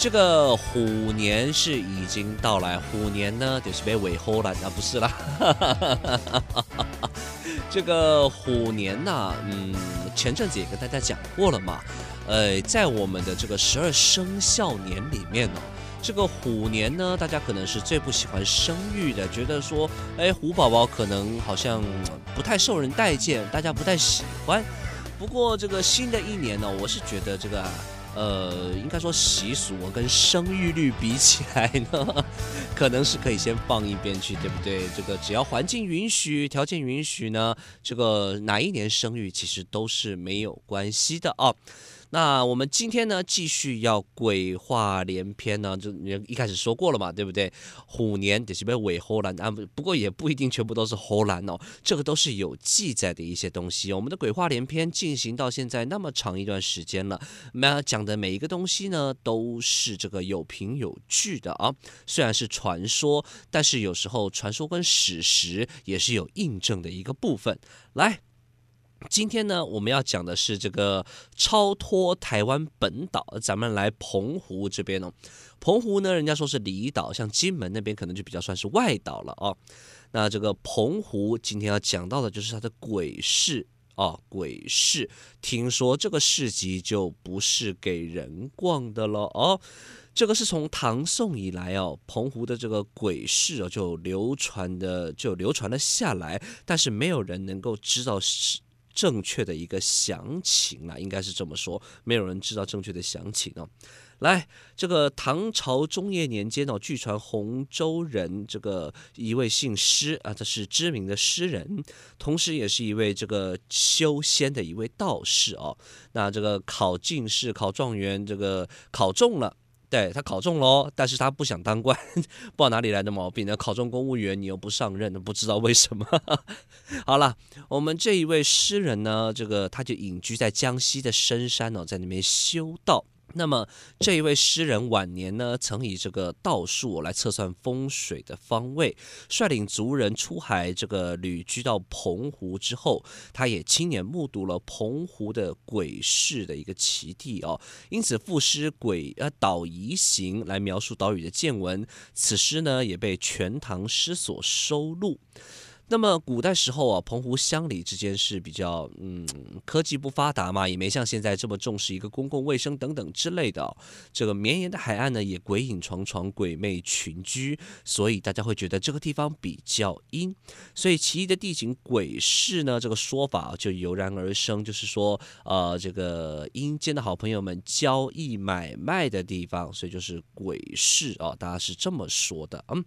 这个虎年是已经到来，虎年呢就是被尾后了啊，不是啦。这个虎年呐、嗯，前阵子也跟大家讲过了嘛，呃，在我们的这个十二生肖年里面呢、这个虎年呢，大家可能是最不喜欢生育的，觉得说，哎，虎宝宝可能好像不太受人待见，大家不太喜欢。不过这个新的一年呢，我是觉得这个。呃，应该说习俗跟生育率比起来呢，可能是可以先放一边去，对不对？这个只要环境允许、条件允许呢，这个哪一年生育其实都是没有关系的啊。那我们今天呢，继续要鬼话连篇呢，就一开始说过了嘛，对不对？虎年得是被尾后兰啊，不过也不一定全部都是后兰哦，这个都是有记载的一些东西。我们的鬼话连篇进行到现在那么长一段时间了，那讲的每一个东西呢，都是这个有凭有据的啊。虽然是传说，但是有时候传说跟史实也是有印证的一个部分。来。今天呢，我们要讲的是这个超脱台湾本岛，咱们来澎湖这边哦。澎湖呢，人家说是离岛，像金门那边可能就比较算是外岛了哦。那这个澎湖今天要讲到的就是它的鬼市哦，鬼市。听说这个市集就不是给人逛的了哦，这个是从唐宋以来哦，澎湖的这个鬼市哦就流传的就流传了下来，但是没有人能够知道是。正确的一个详情啊，应该是这么说，没有人知道正确的详情哦。来，这个唐朝中叶年间哦，据传洪州人这个一位姓施啊，他是知名的诗人，同时也是一位这个修仙的一位道士哦。那这个考进士、考状元，这个考中了。对，他考中了，但是他不想当官，不知道哪里来的毛病呢？考中公务员，你又不上任，不知道为什么。好了，我们这一位诗人呢，这个他就隐居在江西的深山哦，在那边修道。那么这一位诗人晚年呢，曾以这个道术来测算风水的方位，率领族人出海，这个旅居到澎湖之后，他也亲眼目睹了澎湖的鬼市的一个奇地哦，因此赋诗鬼呃岛夷行来描述岛屿的见闻，此诗呢也被《全唐诗》所收录。那么古代时候啊，澎湖乡里之间是比较嗯，科技不发达嘛，也没像现在这么重视一个公共卫生等等之类的。这个绵延的海岸呢，也鬼影幢幢，鬼魅群居，所以大家会觉得这个地方比较阴。所以奇异的地景鬼市呢，这个说法就油然而生，就是说呃，这个阴间的好朋友们交易买卖的地方，所以就是鬼市啊，大家是这么说的，嗯。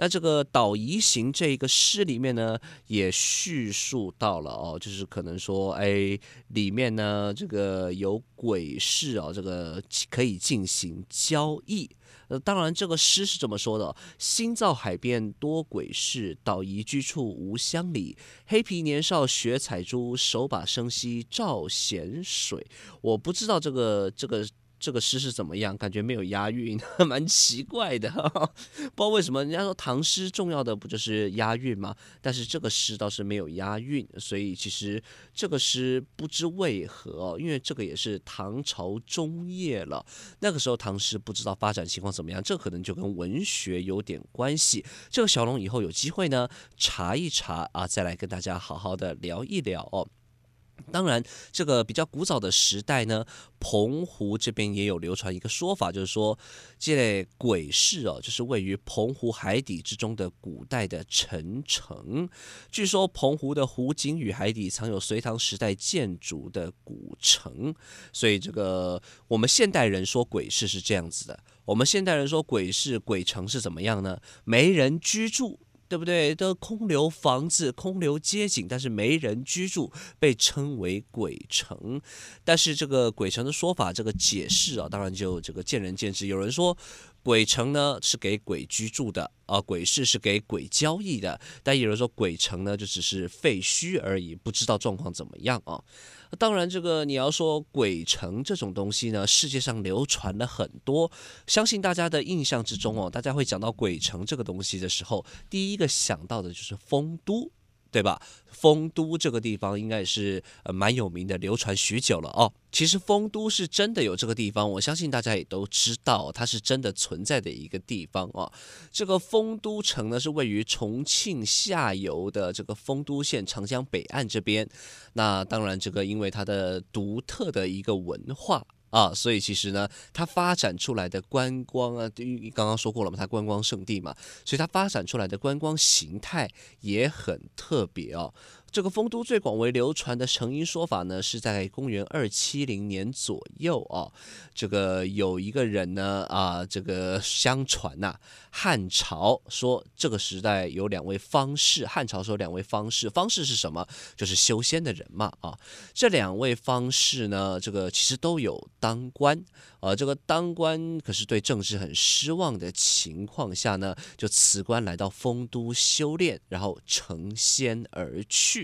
那这个岛夷行这一个诗里面呢，也叙述到了哦，就是可能说，哎，里面呢这个有鬼市哦，这个可以进行交易。呃，当然这个诗是这么说的：新造海边多鬼市，岛夷居处无乡里。黑皮年少学采珠，手把生息照咸水。我不知道这个这个。这个诗是怎么样？感觉没有押韵，蛮奇怪的。不知道为什么，人家说唐诗重要的不就是押韵吗？但是这个诗倒是没有押韵，所以其实这个诗不知为何，因为这个也是唐朝中叶了。那个时候唐诗不知道发展情况怎么样，这可能就跟文学有点关系。这个小龙以后有机会呢查一查啊，再来跟大家好好的聊一聊哦。当然，这个比较古早的时代呢，澎湖这边也有流传一个说法，就是说，这类鬼市哦，就是位于澎湖海底之中的古代的城城。据说澎湖的湖景与海底藏有隋唐时代建筑的古城，所以这个我们现代人说鬼市是这样子的。我们现代人说鬼市鬼城是怎么样呢？没人居住。对不对？都空留房子，空留街景，但是没人居住，被称为鬼城。但是这个鬼城的说法，这个解释啊，当然就这个见仁见智。有人说鬼城呢是给鬼居住的啊、呃，鬼市是给鬼交易的。但有人说鬼城呢就只是废墟而已，不知道状况怎么样啊。当然，这个你要说鬼城这种东西呢，世界上流传了很多。相信大家的印象之中哦，大家会讲到鬼城这个东西的时候，第一个想到的就是丰都。对吧？丰都这个地方应该也是呃蛮有名的，流传许久了哦。其实丰都是真的有这个地方，我相信大家也都知道，它是真的存在的一个地方哦。这个丰都城呢，是位于重庆下游的这个丰都县长江北岸这边。那当然，这个因为它的独特的一个文化。啊，所以其实呢，它发展出来的观光啊，刚刚说过了嘛，它观光圣地嘛，所以它发展出来的观光形态也很特别哦。这个丰都最广为流传的成因说法呢，是在公元二七零年左右啊。这个有一个人呢啊，这个相传呐、汉朝说这个时代有两位方士，汉朝说两位方士，方士是什么？就是修仙的人嘛啊。这两位方士呢，这个其实都有当官，呃，这个当官可是对政治很失望的情况下呢，就辞官来到丰都修炼，然后成仙而去。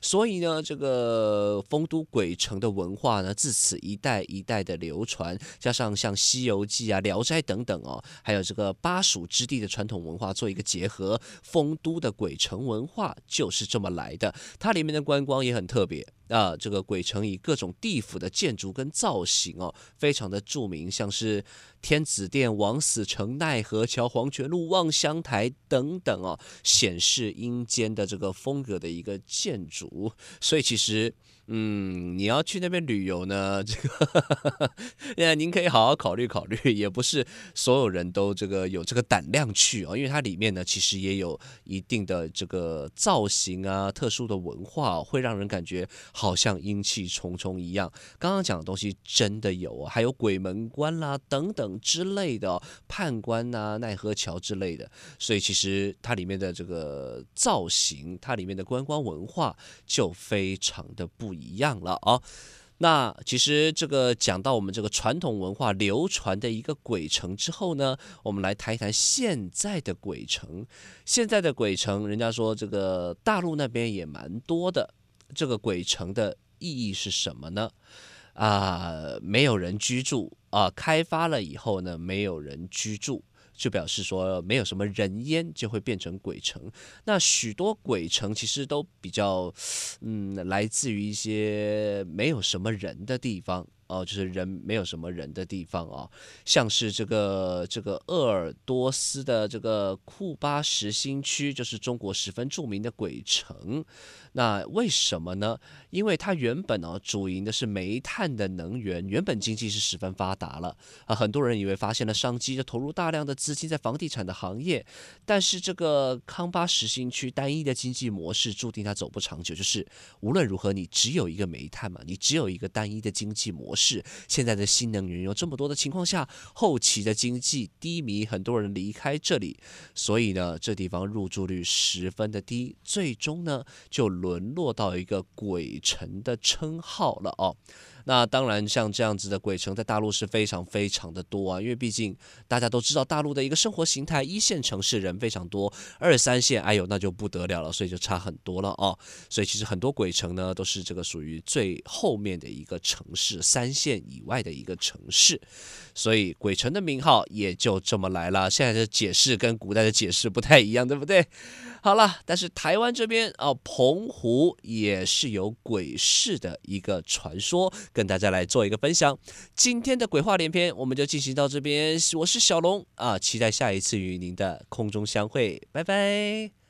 所以呢，这个丰都鬼城的文化呢，自此一代一代的流传，加上像《西游记》啊、《聊斋》等等哦，还有这个巴蜀之地的传统文化做一个结合，丰都的鬼城文化就是这么来的。它里面的观光也很特别。啊，这个鬼城以各种地府的建筑跟造型哦，非常的著名，像是天子殿、王死城、奈何桥、黄泉路、望乡台等等哦，显示阴间的这个风格的一个建筑，所以其实。嗯，你要去那边旅游呢，这个，那您可以好好考虑考虑，也不是所有人都这个有这个胆量去哦，因为它里面呢其实也有一定的这个造型啊，特殊的文化，会让人感觉好像阴气重重一样。刚刚讲的东西真的有啊，还有鬼门关啦等等之类的，判官呐、奈何桥之类的，所以其实它里面的这个造型，它里面的观光文化就非常的不一样了啊，那其实这个讲到我们这个传统文化流传的一个鬼城之后呢，我们来谈一谈现在的鬼城。现在的鬼城，人家说这个大陆那边也蛮多的。这个鬼城的意义是什么呢？啊，没有人居住啊，开发了以后呢，没有人居住。就表示说没有什么人烟，就会变成鬼城。那许多鬼城其实都比较，嗯，来自于一些没有什么人的地方。哦，就是人没有什么人的地方啊，像是这个这个鄂尔多斯的这个库巴什新区，就是中国十分著名的鬼城。那为什么呢？因为它原本呢，主营的是煤炭的能源，原本经济是十分发达了啊，很多人以为发现了商机，就投入大量的资金在房地产的行业。但是这个康巴什新区单一的经济模式，注定它走不长久。就是无论如何，你只有一个煤炭嘛，你只有一个单一的经济模。是现在的新能源有这么多的情况下，后期的经济低迷，很多人离开这里，所以呢，这地方入住率十分的低，最终呢就沦落到一个鬼城的称号了哦。那当然，像这样子的鬼城在大陆是非常非常的多啊，因为毕竟大家都知道大陆的一个生活形态，一线城市人非常多，二三线哎呦那就不得了了，所以就差很多了哦。所以其实很多鬼城呢都是这个属于最后面的一个城市，三线以外的一个城市，所以鬼城的名号也就这么来了。现在的解释跟古代的解释不太一样，对不对？好了，但是台湾这边啊，澎湖也是有鬼市的一个传说。跟大家来做一个分享，今天的鬼话连篇我们就进行到这边，我是小龙啊，期待下一次与您的空中相会，拜拜。